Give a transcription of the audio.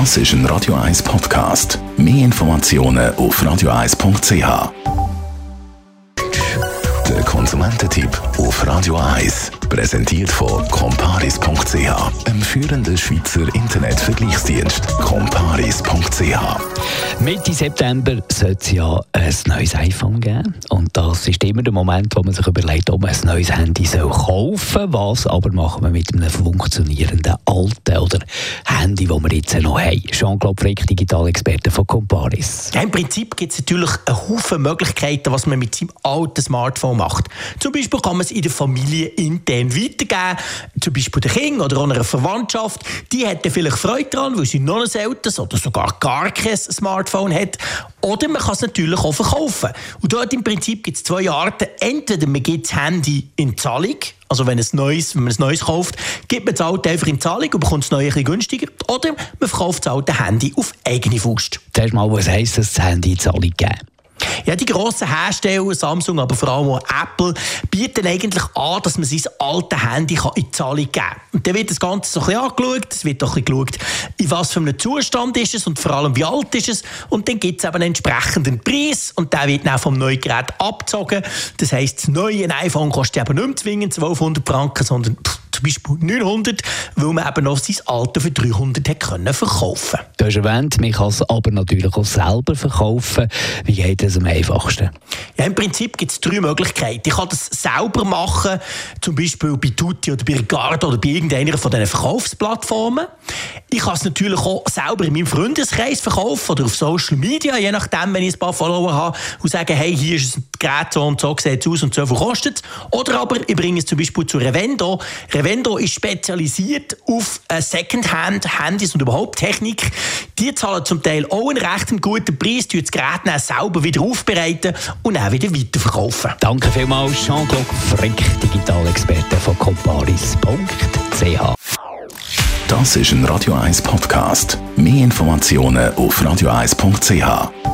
Das ist ein Radio 1 Podcast. Mehr Informationen auf radio1.ch. Der Konsumententipp auf Radio 1 präsentiert von comparis.ch, einem führenden Schweizer Internetvergleichsdienst. comparis.ch. Mitte September sollte es ja ein neues iPhone geben. Und das ist immer der Moment, wo man sich überlegt, ob man ein neues Handy soll kaufen soll. Was aber machen wir mit einem funktionierenden alten oder Handy, das wir jetzt noch haben? Jean-Claude Frick, Digitalexperte von Comparis. Ja, Im Prinzip gibt es natürlich einen Haufen Möglichkeiten, was man mit seinem alten Smartphone macht. Zum Beispiel kann man es in der Familie intern weitergeben, zum Beispiel der Kind oder einer Verwandtschaft. Die hätten vielleicht Freude daran, weil sie noch ein älteres oder sogar gar kein Smartphone hat. Oder man kann es natürlich auch verkaufen. Und dort im Prinzip gibt es zwei Arten. Entweder man gibt das Handy in Zahlung, also wenn, es neues, wenn man ein neues kauft, gibt man das alte einfach in Zahlung und bekommt das neue ein bisschen günstiger. Oder man verkauft das alte Handy auf eigene Faust. Zuerst mal, was heisst das, das Handy in Zahlung geben? Ja, die grossen Hersteller, Samsung, aber vor allem auch Apple, bieten eigentlich an, dass man sein altes Handy in Zahlung geben kann. Und dann wird das Ganze so ein bisschen angeschaut, es wird auch ein bisschen geschaut, in was für einem Zustand ist es und vor allem wie alt ist es. Und dann gibt es eben einen entsprechenden Preis und der wird dann vom neuen Gerät abgezogen. Das heisst, das neue iPhone kostet eben nicht mehr zwingend 1200 Franken, sondern pff, zum Beispiel 900, weil man eben noch sein Alter für 300 hat verkaufen Du hast erwähnt, man kann es aber natürlich auch selber verkaufen. Wie geht das am einfachsten? Im Prinzip gibt es drei Möglichkeiten. Ich kann das selber machen, zum Beispiel bei Tutti oder bei Ricardo oder bei irgendeiner von diesen Verkaufsplattformen. Ich kann es natürlich auch selber in meinem Freundeskreis verkaufen oder auf Social Media, je nachdem, wenn ich ein paar Follower habe und sage, hey, hier ist ein Gerät so und so, sieht es aus und so viel kostet Oder aber ich bringe es zum Beispiel zu Revendo. Revendo ist spezialisiert auf äh, Secondhand-Handys und überhaupt Technik. Die zahlen zum Teil auch einen recht guten Preis, die das Gerät dann selber wieder aufbereiten und dann wieder weiterverkaufen. Danke vielmals, Jean-Claude Frick, Digitalexperte von comparis.ch. Das ist ein Radio 1 Podcast. Mehr Informationen auf radio1.ch.